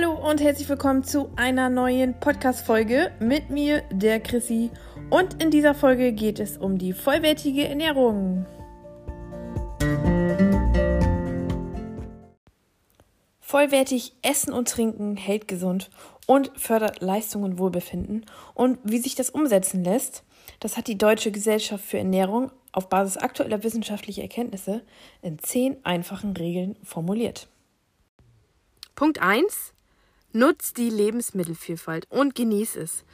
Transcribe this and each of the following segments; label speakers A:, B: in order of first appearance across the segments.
A: Hallo und herzlich willkommen zu einer neuen Podcast-Folge mit mir, der Chrissy. Und in dieser Folge geht es um die vollwertige Ernährung. Vollwertig Essen und Trinken hält gesund und fördert Leistung und Wohlbefinden. Und wie sich das umsetzen lässt, das hat die Deutsche Gesellschaft für Ernährung auf Basis aktueller wissenschaftlicher Erkenntnisse in zehn einfachen Regeln formuliert. Punkt 1. Nutz die Lebensmittelvielfalt und genieß es.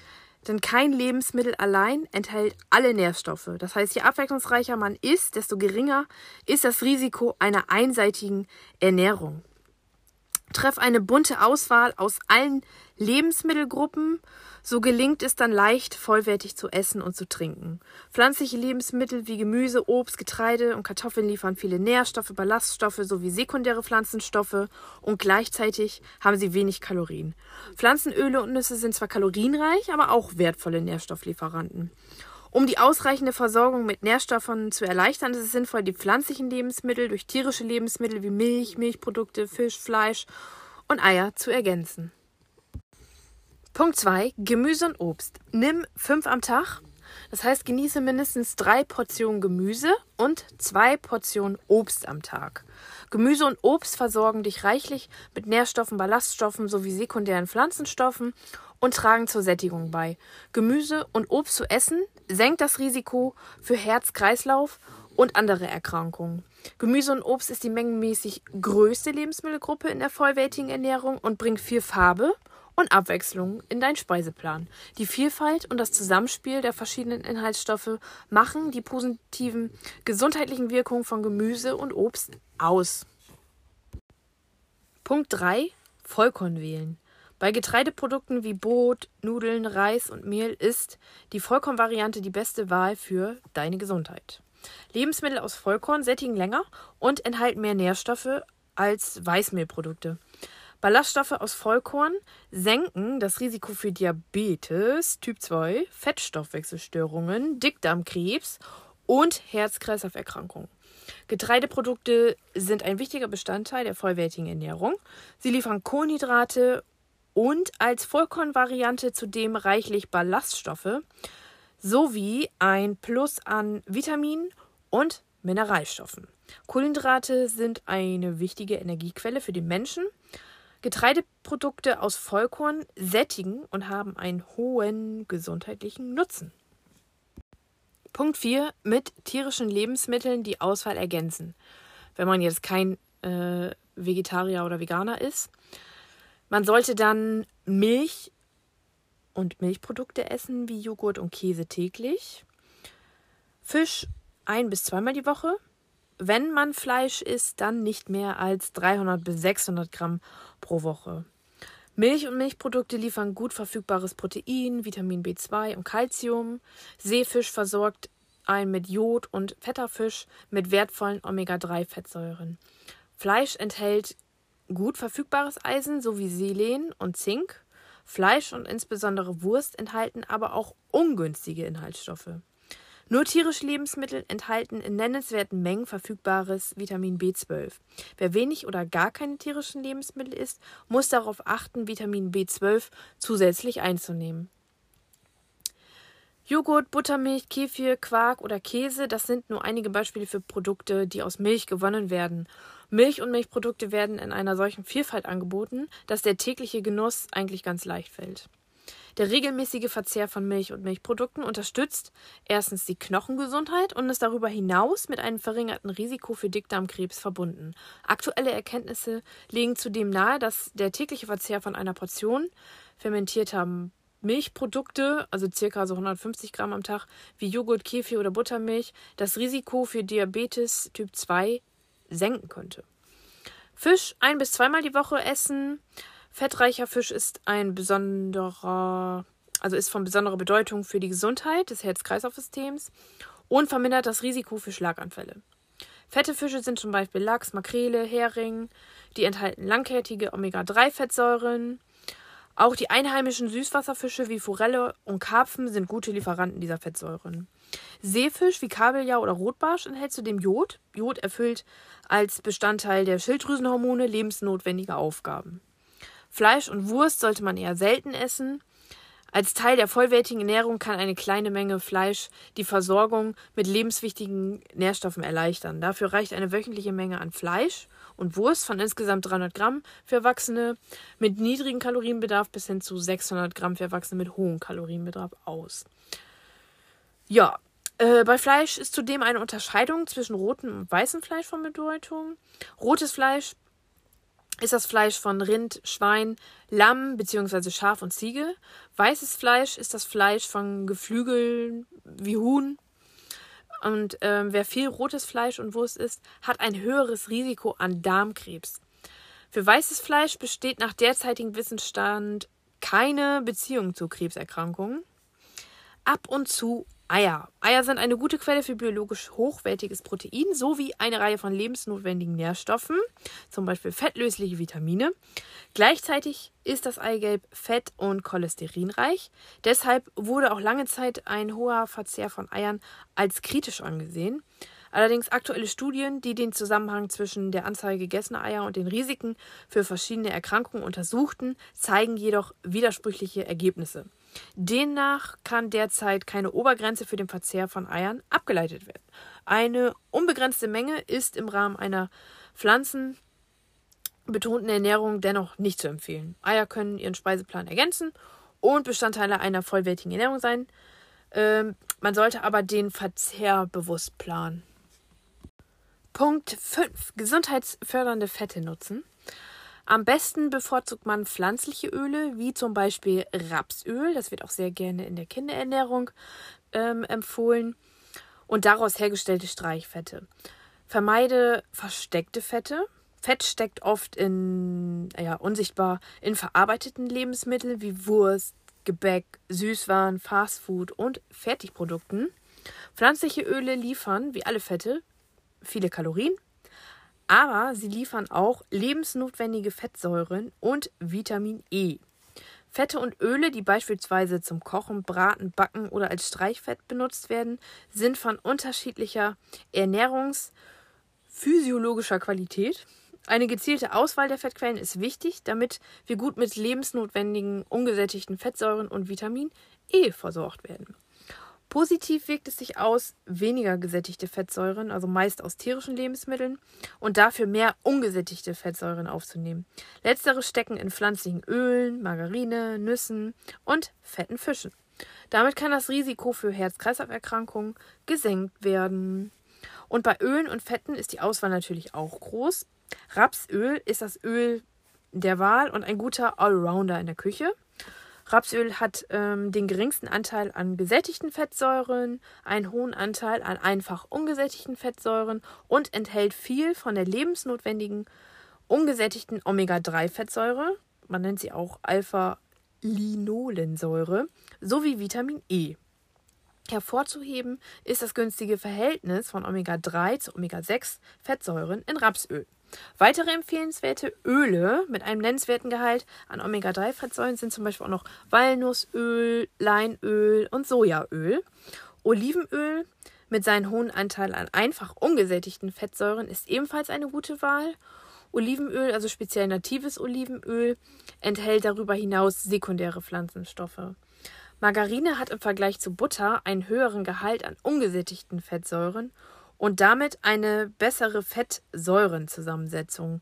A: Denn kein Lebensmittel allein enthält alle Nährstoffe. Das heißt, je abwechslungsreicher man isst, desto geringer ist das Risiko einer einseitigen Ernährung. Treff eine bunte Auswahl aus allen Lebensmittelgruppen, so gelingt es dann leicht, vollwertig zu essen und zu trinken. Pflanzliche Lebensmittel wie Gemüse, Obst, Getreide und Kartoffeln liefern viele Nährstoffe, Ballaststoffe sowie sekundäre Pflanzenstoffe und gleichzeitig haben sie wenig Kalorien. Pflanzenöle und Nüsse sind zwar kalorienreich, aber auch wertvolle Nährstofflieferanten. Um die ausreichende Versorgung mit Nährstoffen zu erleichtern, ist es sinnvoll, die pflanzlichen Lebensmittel durch tierische Lebensmittel wie Milch, Milchprodukte, Fisch, Fleisch und Eier zu ergänzen. Punkt 2. Gemüse und Obst. Nimm fünf am Tag. Das heißt, genieße mindestens drei Portionen Gemüse und zwei Portionen Obst am Tag. Gemüse und Obst versorgen dich reichlich mit Nährstoffen, Ballaststoffen sowie sekundären Pflanzenstoffen und tragen zur Sättigung bei. Gemüse und Obst zu essen senkt das Risiko für Herz-Kreislauf und andere Erkrankungen. Gemüse und Obst ist die mengenmäßig größte Lebensmittelgruppe in der vollwertigen Ernährung und bringt viel Farbe und Abwechslung in deinen Speiseplan. Die Vielfalt und das Zusammenspiel der verschiedenen Inhaltsstoffe machen die positiven gesundheitlichen Wirkungen von Gemüse und Obst aus. Punkt 3. Vollkorn wählen. Bei Getreideprodukten wie Brot, Nudeln, Reis und Mehl ist die Vollkornvariante die beste Wahl für deine Gesundheit. Lebensmittel aus Vollkorn sättigen länger und enthalten mehr Nährstoffe als Weißmehlprodukte. Ballaststoffe aus Vollkorn senken das Risiko für Diabetes Typ 2, Fettstoffwechselstörungen, Dickdarmkrebs und Herz-Kreislauf-Erkrankungen. Getreideprodukte sind ein wichtiger Bestandteil der vollwertigen Ernährung. Sie liefern Kohlenhydrate und als Vollkornvariante zudem reichlich Ballaststoffe sowie ein Plus an Vitaminen und Mineralstoffen. Kohlenhydrate sind eine wichtige Energiequelle für den Menschen. Getreideprodukte aus Vollkorn sättigen und haben einen hohen gesundheitlichen Nutzen. Punkt 4. Mit tierischen Lebensmitteln die Auswahl ergänzen. Wenn man jetzt kein äh, Vegetarier oder Veganer ist. Man sollte dann Milch und Milchprodukte essen, wie Joghurt und Käse täglich. Fisch ein bis zweimal die Woche wenn man Fleisch isst, dann nicht mehr als 300 bis 600 Gramm pro Woche. Milch und Milchprodukte liefern gut verfügbares Protein, Vitamin B2 und Calcium. Seefisch versorgt ein mit Jod und fetter Fisch mit wertvollen Omega-3-Fettsäuren. Fleisch enthält gut verfügbares Eisen sowie Selen und Zink. Fleisch und insbesondere Wurst enthalten aber auch ungünstige Inhaltsstoffe. Nur tierische Lebensmittel enthalten in nennenswerten Mengen verfügbares Vitamin B12. Wer wenig oder gar keine tierischen Lebensmittel isst, muss darauf achten, Vitamin B12 zusätzlich einzunehmen. Joghurt, Buttermilch, Kefir, Quark oder Käse, das sind nur einige Beispiele für Produkte, die aus Milch gewonnen werden. Milch und Milchprodukte werden in einer solchen Vielfalt angeboten, dass der tägliche Genuss eigentlich ganz leicht fällt. Der regelmäßige Verzehr von Milch und Milchprodukten unterstützt erstens die Knochengesundheit und ist darüber hinaus mit einem verringerten Risiko für Dickdarmkrebs verbunden. Aktuelle Erkenntnisse legen zudem nahe, dass der tägliche Verzehr von einer Portion fermentierter Milchprodukte, also circa so 150 Gramm am Tag, wie Joghurt, Kefir oder Buttermilch, das Risiko für Diabetes Typ 2 senken könnte. Fisch ein bis zweimal die Woche essen, Fettreicher Fisch ist ein besonderer, also ist von besonderer Bedeutung für die Gesundheit des Herz-Kreislauf-Systems und vermindert das Risiko für Schlaganfälle. Fette Fische sind zum Beispiel Lachs, Makrele, Hering, die enthalten langkettige Omega-3-Fettsäuren. Auch die einheimischen Süßwasserfische wie Forelle und Karpfen sind gute Lieferanten dieser Fettsäuren. Seefisch wie Kabeljau oder Rotbarsch enthält zudem Jod. Jod erfüllt als Bestandteil der Schilddrüsenhormone lebensnotwendige Aufgaben. Fleisch und Wurst sollte man eher selten essen. Als Teil der vollwertigen Ernährung kann eine kleine Menge Fleisch die Versorgung mit lebenswichtigen Nährstoffen erleichtern. Dafür reicht eine wöchentliche Menge an Fleisch und Wurst von insgesamt 300 Gramm für Erwachsene mit niedrigem Kalorienbedarf bis hin zu 600 Gramm für Erwachsene mit hohem Kalorienbedarf aus. Ja, äh, bei Fleisch ist zudem eine Unterscheidung zwischen rotem und weißem Fleisch von Bedeutung. Rotes Fleisch ist das Fleisch von Rind, Schwein, Lamm bzw. Schaf und Ziege. Weißes Fleisch ist das Fleisch von Geflügeln wie Huhn. Und äh, wer viel rotes Fleisch und Wurst isst, hat ein höheres Risiko an Darmkrebs. Für weißes Fleisch besteht nach derzeitigem Wissensstand keine Beziehung zu Krebserkrankungen. Ab und zu Eier. Eier sind eine gute Quelle für biologisch hochwertiges Protein sowie eine Reihe von lebensnotwendigen Nährstoffen, zum Beispiel fettlösliche Vitamine. Gleichzeitig ist das Eigelb fett- und cholesterinreich. Deshalb wurde auch lange Zeit ein hoher Verzehr von Eiern als kritisch angesehen. Allerdings aktuelle Studien, die den Zusammenhang zwischen der Anzahl gegessener Eier und den Risiken für verschiedene Erkrankungen untersuchten, zeigen jedoch widersprüchliche Ergebnisse. Demnach kann derzeit keine Obergrenze für den Verzehr von Eiern abgeleitet werden. Eine unbegrenzte Menge ist im Rahmen einer pflanzenbetonten Ernährung dennoch nicht zu empfehlen. Eier können ihren Speiseplan ergänzen und Bestandteile einer vollwertigen Ernährung sein. Ähm, man sollte aber den Verzehr bewusst planen. Punkt 5. Gesundheitsfördernde Fette nutzen. Am besten bevorzugt man pflanzliche Öle, wie zum Beispiel Rapsöl. Das wird auch sehr gerne in der Kinderernährung ähm, empfohlen. Und daraus hergestellte Streichfette. Vermeide versteckte Fette. Fett steckt oft in, ja, unsichtbar in verarbeiteten Lebensmitteln wie Wurst, Gebäck, Süßwaren, Fastfood und Fertigprodukten. Pflanzliche Öle liefern, wie alle Fette, viele Kalorien, aber sie liefern auch lebensnotwendige Fettsäuren und Vitamin E. Fette und Öle, die beispielsweise zum Kochen, Braten, Backen oder als Streichfett benutzt werden, sind von unterschiedlicher ernährungsphysiologischer Qualität. Eine gezielte Auswahl der Fettquellen ist wichtig, damit wir gut mit lebensnotwendigen ungesättigten Fettsäuren und Vitamin E versorgt werden. Positiv wirkt es sich aus, weniger gesättigte Fettsäuren, also meist aus tierischen Lebensmitteln, und dafür mehr ungesättigte Fettsäuren aufzunehmen. Letztere stecken in pflanzlichen Ölen, Margarine, Nüssen und fetten Fischen. Damit kann das Risiko für Herz-Kreislauf-Erkrankungen gesenkt werden. Und bei Ölen und Fetten ist die Auswahl natürlich auch groß. Rapsöl ist das Öl der Wahl und ein guter Allrounder in der Küche. Rapsöl hat ähm, den geringsten Anteil an gesättigten Fettsäuren, einen hohen Anteil an einfach ungesättigten Fettsäuren und enthält viel von der lebensnotwendigen ungesättigten Omega-3-Fettsäure, man nennt sie auch Alpha-Linolensäure, sowie Vitamin E. Hervorzuheben ist das günstige Verhältnis von Omega-3 zu Omega-6-Fettsäuren in Rapsöl. Weitere empfehlenswerte Öle mit einem nennenswerten Gehalt an Omega-3-Fettsäuren sind zum Beispiel auch noch Walnussöl, Leinöl und Sojaöl. Olivenöl mit seinem hohen Anteil an einfach ungesättigten Fettsäuren ist ebenfalls eine gute Wahl. Olivenöl, also speziell natives Olivenöl, enthält darüber hinaus sekundäre Pflanzenstoffe. Margarine hat im Vergleich zu Butter einen höheren Gehalt an ungesättigten Fettsäuren und damit eine bessere Fettsäurenzusammensetzung.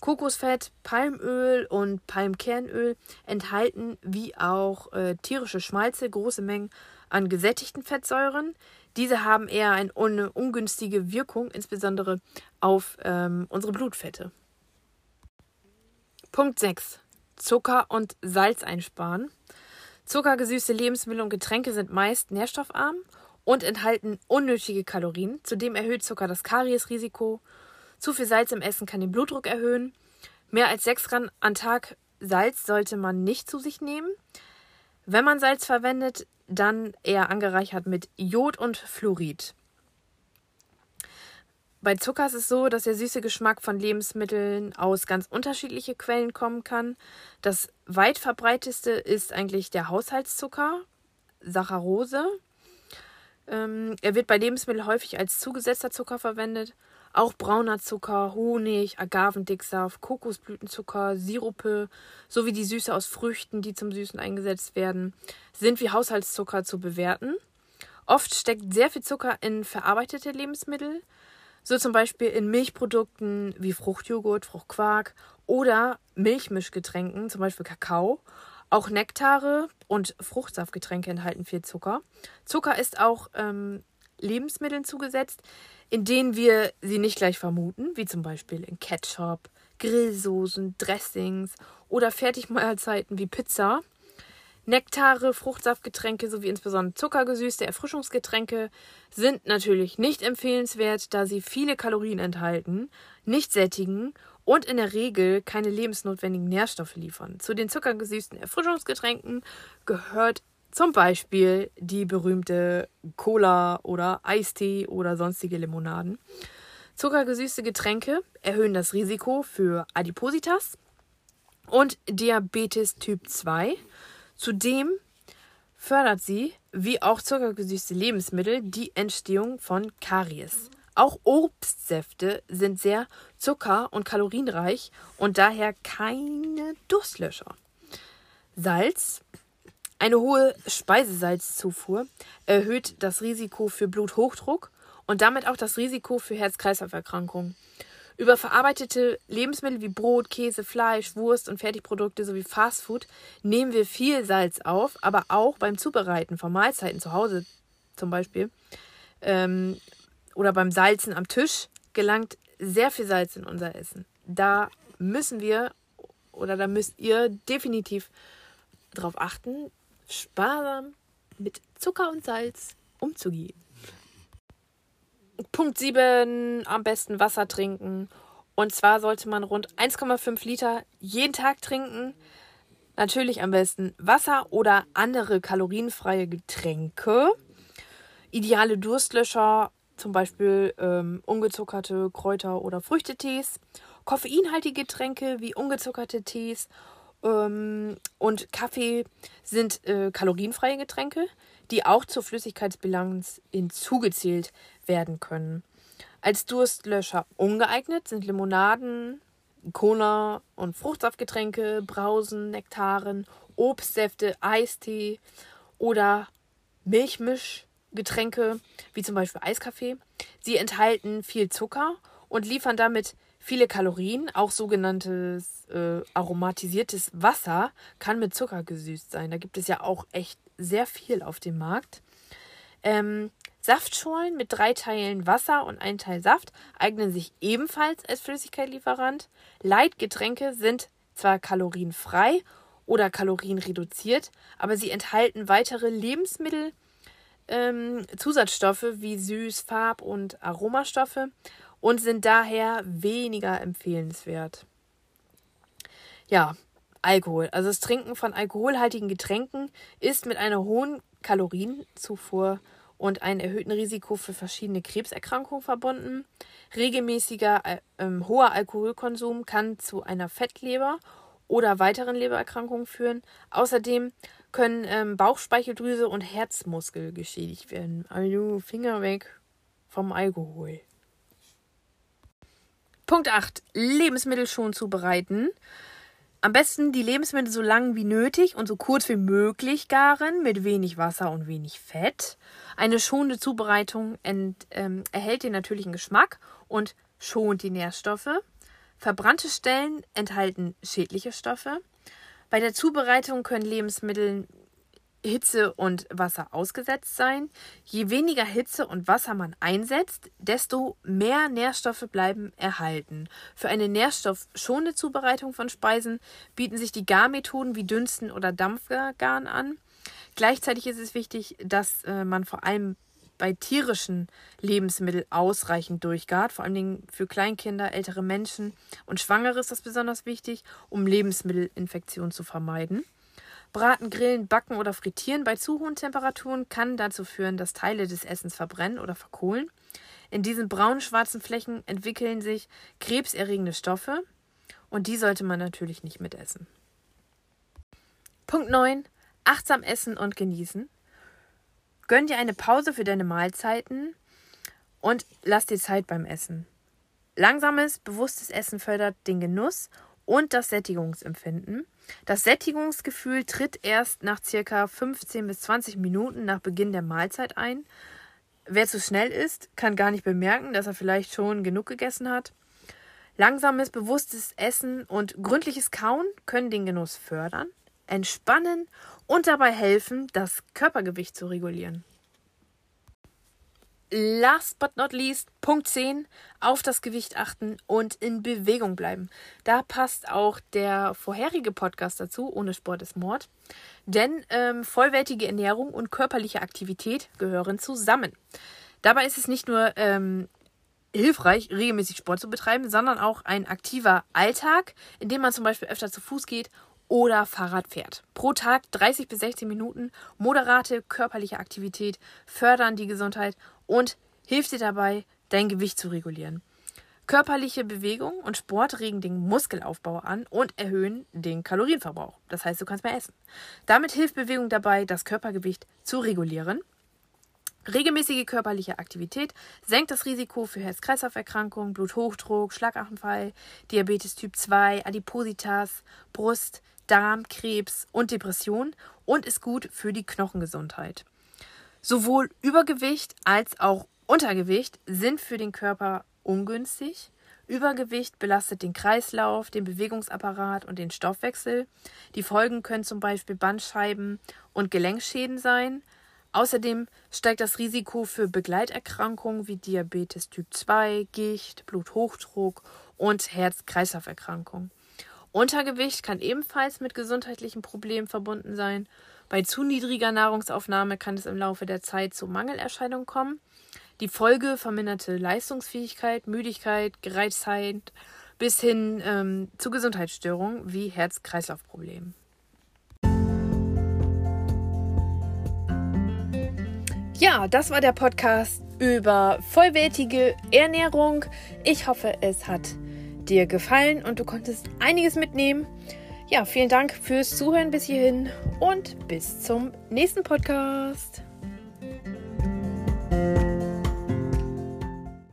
A: Kokosfett, Palmöl und Palmkernöl enthalten wie auch äh, tierische Schmalze große Mengen an gesättigten Fettsäuren. Diese haben eher eine un ungünstige Wirkung, insbesondere auf ähm, unsere Blutfette. Punkt 6. Zucker und Salz einsparen. Zuckergesüßte Lebensmittel und Getränke sind meist nährstoffarm und enthalten unnötige Kalorien. Zudem erhöht Zucker das Kariesrisiko. Zu viel Salz im Essen kann den Blutdruck erhöhen. Mehr als 6 Gramm am Tag Salz sollte man nicht zu sich nehmen. Wenn man Salz verwendet, dann eher angereichert mit Jod und Fluorid. Bei Zucker ist es so, dass der süße Geschmack von Lebensmitteln aus ganz unterschiedlichen Quellen kommen kann. Das weit verbreiteste ist eigentlich der Haushaltszucker, Saccharose. Ähm, er wird bei Lebensmitteln häufig als zugesetzter Zucker verwendet. Auch brauner Zucker, Honig, Agavendicksaft, Kokosblütenzucker, Sirupe sowie die Süße aus Früchten, die zum Süßen eingesetzt werden, sind wie Haushaltszucker zu bewerten. Oft steckt sehr viel Zucker in verarbeitete Lebensmittel, so zum Beispiel in Milchprodukten wie Fruchtjoghurt, Fruchtquark oder Milchmischgetränken, zum Beispiel Kakao. Auch Nektare und Fruchtsaftgetränke enthalten viel Zucker. Zucker ist auch ähm, Lebensmitteln zugesetzt, in denen wir sie nicht gleich vermuten, wie zum Beispiel in Ketchup, Grillsoßen, Dressings oder Fertigmahlzeiten wie Pizza. Nektare, Fruchtsaftgetränke sowie insbesondere zuckergesüßte Erfrischungsgetränke sind natürlich nicht empfehlenswert, da sie viele Kalorien enthalten, nicht sättigen und in der Regel keine lebensnotwendigen Nährstoffe liefern. Zu den zuckergesüßten Erfrischungsgetränken gehört zum Beispiel die berühmte Cola oder Eistee oder sonstige Limonaden. Zuckergesüßte Getränke erhöhen das Risiko für Adipositas und Diabetes Typ 2 Zudem fördert sie, wie auch zuckergesüßte Lebensmittel, die Entstehung von Karies. Auch Obstsäfte sind sehr zucker- und kalorienreich und daher keine Durstlöscher. Salz. Eine hohe Speisesalzzufuhr erhöht das Risiko für Bluthochdruck und damit auch das Risiko für Herz-Kreislauf-Erkrankungen. Über verarbeitete Lebensmittel wie Brot, Käse, Fleisch, Wurst und Fertigprodukte sowie Fastfood nehmen wir viel Salz auf, aber auch beim Zubereiten von Mahlzeiten zu Hause zum Beispiel ähm, oder beim Salzen am Tisch gelangt sehr viel Salz in unser Essen. Da müssen wir oder da müsst ihr definitiv darauf achten, sparsam mit Zucker und Salz umzugehen. Punkt 7, am besten Wasser trinken. Und zwar sollte man rund 1,5 Liter jeden Tag trinken. Natürlich am besten Wasser oder andere kalorienfreie Getränke. Ideale Durstlöscher, zum Beispiel ähm, ungezuckerte Kräuter- oder Früchtetees. Koffeinhaltige Getränke wie ungezuckerte Tees ähm, und Kaffee sind äh, kalorienfreie Getränke, die auch zur Flüssigkeitsbilanz hinzugezählt werden können. Als Durstlöscher ungeeignet sind Limonaden, Cola und Fruchtsaftgetränke, Brausen, Nektaren, Obstsäfte, Eistee oder Milchmischgetränke, wie zum Beispiel Eiskaffee. Sie enthalten viel Zucker und liefern damit viele Kalorien. Auch sogenanntes äh, aromatisiertes Wasser kann mit Zucker gesüßt sein. Da gibt es ja auch echt sehr viel auf dem Markt. Ähm, Saftschorlen mit drei Teilen Wasser und ein Teil Saft eignen sich ebenfalls als Flüssigkeitlieferant. Leitgetränke sind zwar kalorienfrei oder kalorienreduziert, aber sie enthalten weitere Lebensmittel, ähm, Zusatzstoffe wie Süß-, Farb- und Aromastoffe und sind daher weniger empfehlenswert. Ja, Alkohol. Also das Trinken von alkoholhaltigen Getränken ist mit einer hohen Kalorienzufuhr und einem erhöhten Risiko für verschiedene Krebserkrankungen verbunden. Regelmäßiger äh, ähm, hoher Alkoholkonsum kann zu einer Fettleber oder weiteren Lebererkrankungen führen. Außerdem können ähm, Bauchspeicheldrüse und Herzmuskel geschädigt werden. Also Finger weg vom Alkohol. Punkt 8. Lebensmittel schon zubereiten. Am besten die Lebensmittel so lang wie nötig und so kurz wie möglich garen, mit wenig Wasser und wenig Fett. Eine schonende Zubereitung ent, ähm, erhält den natürlichen Geschmack und schont die Nährstoffe. Verbrannte Stellen enthalten schädliche Stoffe. Bei der Zubereitung können Lebensmittel Hitze und Wasser ausgesetzt sein. Je weniger Hitze und Wasser man einsetzt, desto mehr Nährstoffe bleiben erhalten. Für eine nährstoffschonende Zubereitung von Speisen bieten sich die Garmethoden wie Dünsten oder Dampfgaren an. Gleichzeitig ist es wichtig, dass äh, man vor allem bei tierischen Lebensmitteln ausreichend durchgart. Vor allem für Kleinkinder, ältere Menschen und Schwangere ist das besonders wichtig, um Lebensmittelinfektionen zu vermeiden. Braten, Grillen, Backen oder Frittieren bei zu hohen Temperaturen kann dazu führen, dass Teile des Essens verbrennen oder verkohlen. In diesen braun-schwarzen Flächen entwickeln sich krebserregende Stoffe und die sollte man natürlich nicht mitessen. Punkt 9. Achtsam essen und genießen. Gönn dir eine Pause für deine Mahlzeiten und lass dir Zeit beim Essen. Langsames, bewusstes Essen fördert den Genuss und das Sättigungsempfinden. Das Sättigungsgefühl tritt erst nach circa 15 bis 20 Minuten nach Beginn der Mahlzeit ein. Wer zu schnell isst, kann gar nicht bemerken, dass er vielleicht schon genug gegessen hat. Langsames, bewusstes Essen und gründliches Kauen können den Genuss fördern, entspannen und dabei helfen, das Körpergewicht zu regulieren. Last but not least, Punkt 10, auf das Gewicht achten und in Bewegung bleiben. Da passt auch der vorherige Podcast dazu, ohne Sport ist Mord. Denn ähm, vollwertige Ernährung und körperliche Aktivität gehören zusammen. Dabei ist es nicht nur ähm, hilfreich, regelmäßig Sport zu betreiben, sondern auch ein aktiver Alltag, in dem man zum Beispiel öfter zu Fuß geht oder Fahrrad fährt. Pro Tag 30 bis 60 Minuten moderate körperliche Aktivität fördern die Gesundheit und hilft dir dabei, dein Gewicht zu regulieren. Körperliche Bewegung und Sport regen den Muskelaufbau an und erhöhen den Kalorienverbrauch. Das heißt, du kannst mehr essen. Damit hilft Bewegung dabei, das Körpergewicht zu regulieren Regelmäßige körperliche Aktivität senkt das Risiko für Herz-Kreislauf-Erkrankungen, Bluthochdruck, Schlaganfall, Diabetes Typ 2, Adipositas, Brust, Darm, Krebs und Depression und ist gut für die Knochengesundheit. Sowohl Übergewicht als auch Untergewicht sind für den Körper ungünstig. Übergewicht belastet den Kreislauf, den Bewegungsapparat und den Stoffwechsel. Die Folgen können zum Beispiel Bandscheiben und Gelenkschäden sein. Außerdem steigt das Risiko für Begleiterkrankungen wie Diabetes Typ 2, Gicht, Bluthochdruck und Herz-Kreislauf-Erkrankungen. Untergewicht kann ebenfalls mit gesundheitlichen Problemen verbunden sein. Bei zu niedriger Nahrungsaufnahme kann es im Laufe der Zeit zu Mangelerscheinungen kommen. Die Folge verminderte Leistungsfähigkeit, Müdigkeit, Gereiztheit bis hin ähm, zu Gesundheitsstörungen wie Herz-Kreislauf-Problemen. Ja, das war der Podcast über vollwertige Ernährung. Ich hoffe, es hat dir gefallen und du konntest einiges mitnehmen. Ja, vielen Dank fürs Zuhören bis hierhin und bis zum nächsten Podcast.